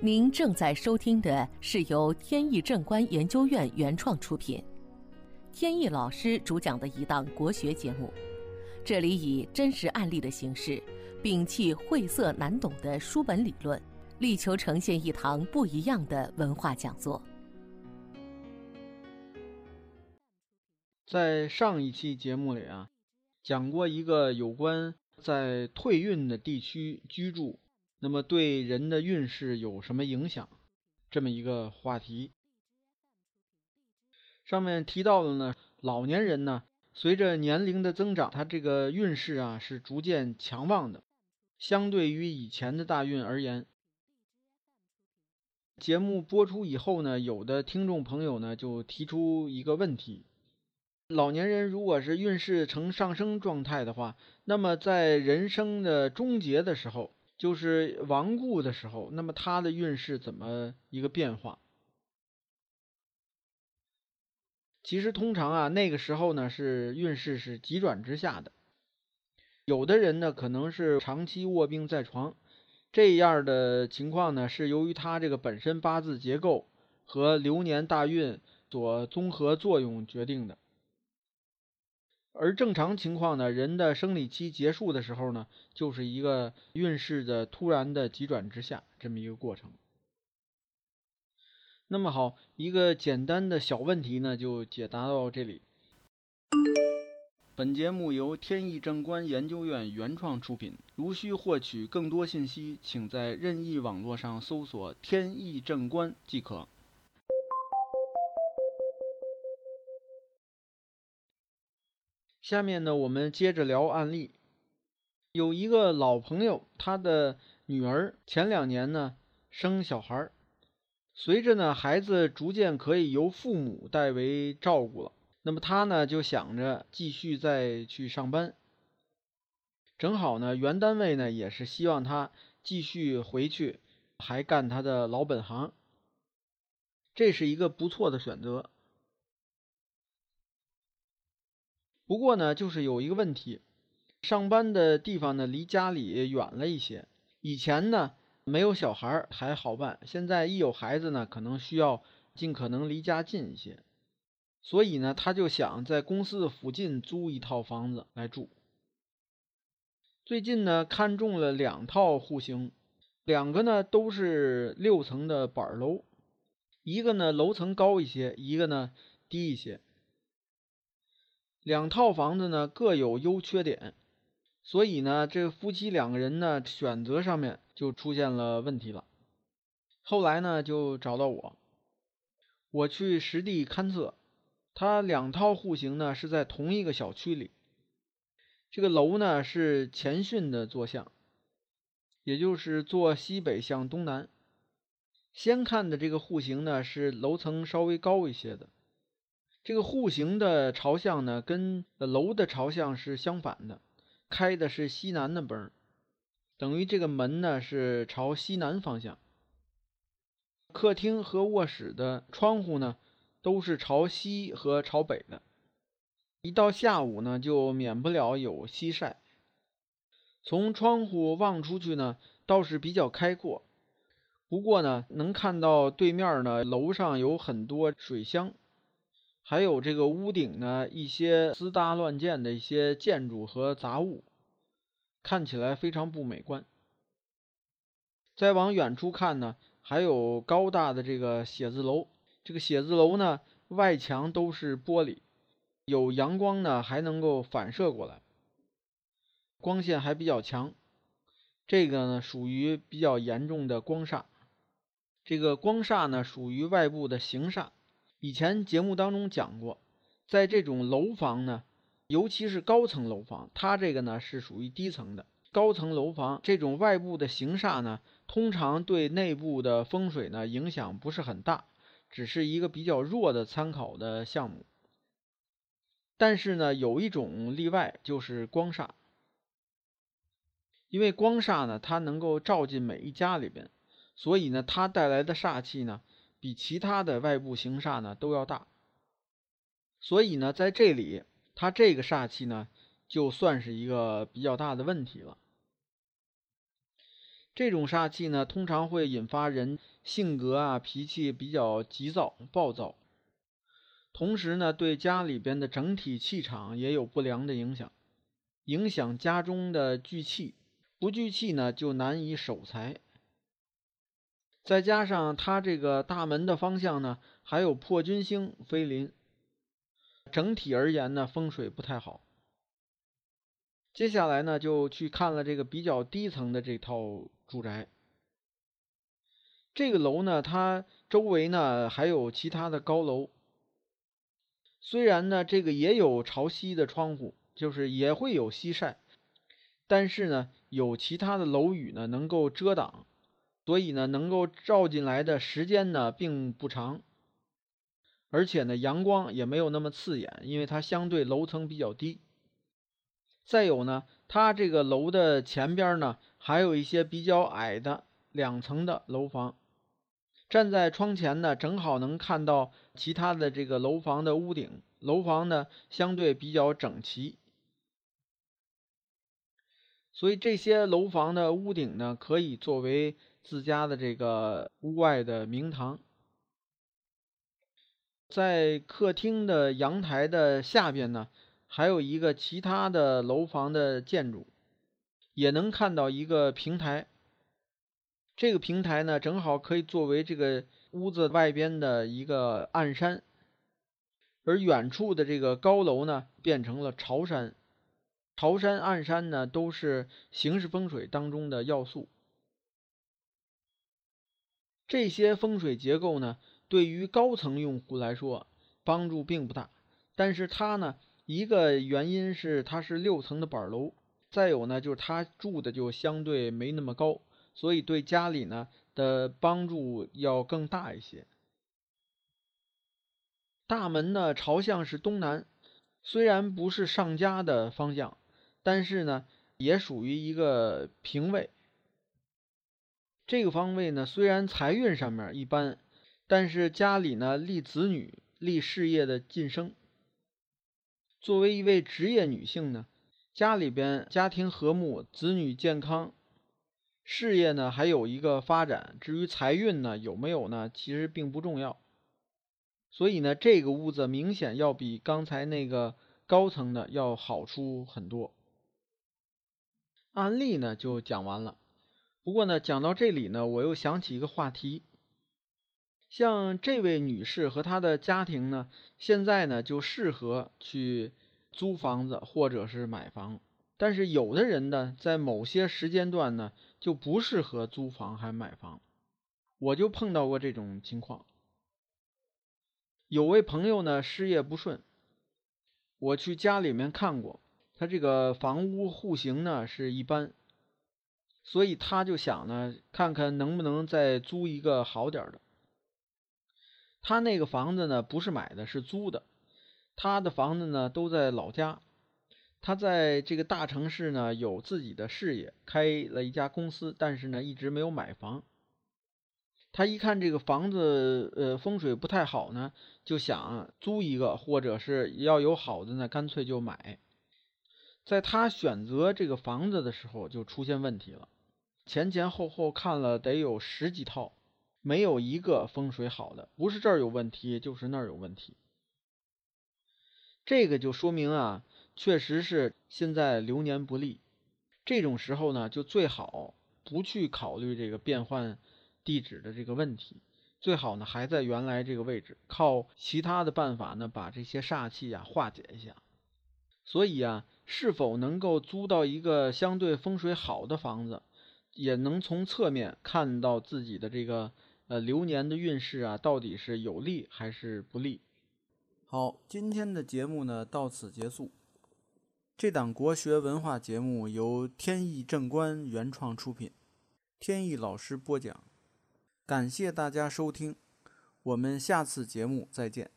您正在收听的是由天意正观研究院原创出品，天意老师主讲的一档国学节目。这里以真实案例的形式，摒弃晦涩难懂的书本理论，力求呈现一堂不一样的文化讲座。在上一期节目里啊，讲过一个有关在退运的地区居住。那么对人的运势有什么影响？这么一个话题，上面提到的呢，老年人呢，随着年龄的增长，他这个运势啊是逐渐强旺的，相对于以前的大运而言。节目播出以后呢，有的听众朋友呢就提出一个问题：老年人如果是运势呈上升状态的话，那么在人生的终结的时候。就是亡故的时候，那么他的运势怎么一个变化？其实通常啊，那个时候呢是运势是急转直下的。有的人呢可能是长期卧病在床，这样的情况呢是由于他这个本身八字结构和流年大运所综合作用决定的。而正常情况呢，人的生理期结束的时候呢，就是一个运势的突然的急转直下这么一个过程。那么好，一个简单的小问题呢，就解答到这里。本节目由天意正观研究院原创出品。如需获取更多信息，请在任意网络上搜索“天意正观”即可。下面呢，我们接着聊案例。有一个老朋友，他的女儿前两年呢生小孩，随着呢孩子逐渐可以由父母代为照顾了，那么他呢就想着继续再去上班。正好呢原单位呢也是希望他继续回去，还干他的老本行，这是一个不错的选择。不过呢，就是有一个问题，上班的地方呢离家里远了一些。以前呢没有小孩还好办，现在一有孩子呢，可能需要尽可能离家近一些。所以呢，他就想在公司的附近租一套房子来住。最近呢，看中了两套户型，两个呢都是六层的板楼，一个呢楼层高一些，一个呢低一些。两套房子呢各有优缺点，所以呢，这夫妻两个人呢选择上面就出现了问题了。后来呢就找到我，我去实地勘测，他两套户型呢是在同一个小区里，这个楼呢是前巽的坐向，也就是坐西北向东南。先看的这个户型呢是楼层稍微高一些的。这个户型的朝向呢，跟楼的朝向是相反的，开的是西南的门，等于这个门呢是朝西南方向。客厅和卧室的窗户呢都是朝西和朝北的。一到下午呢，就免不了有西晒。从窗户望出去呢，倒是比较开阔，不过呢，能看到对面呢楼上有很多水箱。还有这个屋顶呢，一些私搭乱建的一些建筑和杂物，看起来非常不美观。再往远处看呢，还有高大的这个写字楼。这个写字楼呢，外墙都是玻璃，有阳光呢，还能够反射过来，光线还比较强。这个呢，属于比较严重的光煞。这个光煞呢，属于外部的形煞。以前节目当中讲过，在这种楼房呢，尤其是高层楼房，它这个呢是属于低层的。高层楼房这种外部的形煞呢，通常对内部的风水呢影响不是很大，只是一个比较弱的参考的项目。但是呢，有一种例外，就是光煞，因为光煞呢，它能够照进每一家里边，所以呢，它带来的煞气呢。比其他的外部行煞呢都要大，所以呢，在这里，它这个煞气呢，就算是一个比较大的问题了。这种煞气呢，通常会引发人性格啊、脾气比较急躁、暴躁，同时呢，对家里边的整体气场也有不良的影响，影响家中的聚气。不聚气呢，就难以守财。再加上它这个大门的方向呢，还有破军星飞临，整体而言呢，风水不太好。接下来呢，就去看了这个比较低层的这套住宅。这个楼呢，它周围呢还有其他的高楼。虽然呢，这个也有朝西的窗户，就是也会有西晒，但是呢，有其他的楼宇呢能够遮挡，所以呢，能够照进来的时间呢并不长，而且呢，阳光也没有那么刺眼，因为它相对楼层比较低。再有呢，它这个楼的前边呢，还有一些比较矮的两层的楼房。站在窗前呢，正好能看到其他的这个楼房的屋顶。楼房呢，相对比较整齐，所以这些楼房的屋顶呢，可以作为自家的这个屋外的明堂。在客厅的阳台的下边呢。还有一个其他的楼房的建筑，也能看到一个平台。这个平台呢，正好可以作为这个屋子外边的一个暗山。而远处的这个高楼呢，变成了朝山。朝山、暗山呢，都是形式风水当中的要素。这些风水结构呢，对于高层用户来说帮助并不大，但是它呢。一个原因是它是六层的板楼，再有呢就是它住的就相对没那么高，所以对家里呢的帮助要更大一些。大门呢朝向是东南，虽然不是上家的方向，但是呢也属于一个平位。这个方位呢虽然财运上面一般，但是家里呢立子女、立事业的晋升。作为一位职业女性呢，家里边家庭和睦，子女健康，事业呢还有一个发展。至于财运呢有没有呢，其实并不重要。所以呢，这个屋子明显要比刚才那个高层的要好出很多。案例呢就讲完了。不过呢，讲到这里呢，我又想起一个话题。像这位女士和她的家庭呢，现在呢就适合去租房子或者是买房，但是有的人呢，在某些时间段呢就不适合租房还买房，我就碰到过这种情况。有位朋友呢事业不顺，我去家里面看过，他这个房屋户型呢是一般，所以他就想呢，看看能不能再租一个好点的。他那个房子呢，不是买的，是租的。他的房子呢，都在老家。他在这个大城市呢，有自己的事业，开了一家公司，但是呢，一直没有买房。他一看这个房子，呃，风水不太好呢，就想租一个，或者是要有好的呢，干脆就买。在他选择这个房子的时候，就出现问题了。前前后后看了得有十几套。没有一个风水好的，不是这儿有问题，就是那儿有问题。这个就说明啊，确实是现在流年不利。这种时候呢，就最好不去考虑这个变换地址的这个问题，最好呢还在原来这个位置，靠其他的办法呢把这些煞气啊化解一下。所以啊，是否能够租到一个相对风水好的房子，也能从侧面看到自己的这个。呃，流年的运势啊，到底是有利还是不利？好，今天的节目呢到此结束。这档国学文化节目由天意正观原创出品，天意老师播讲。感谢大家收听，我们下次节目再见。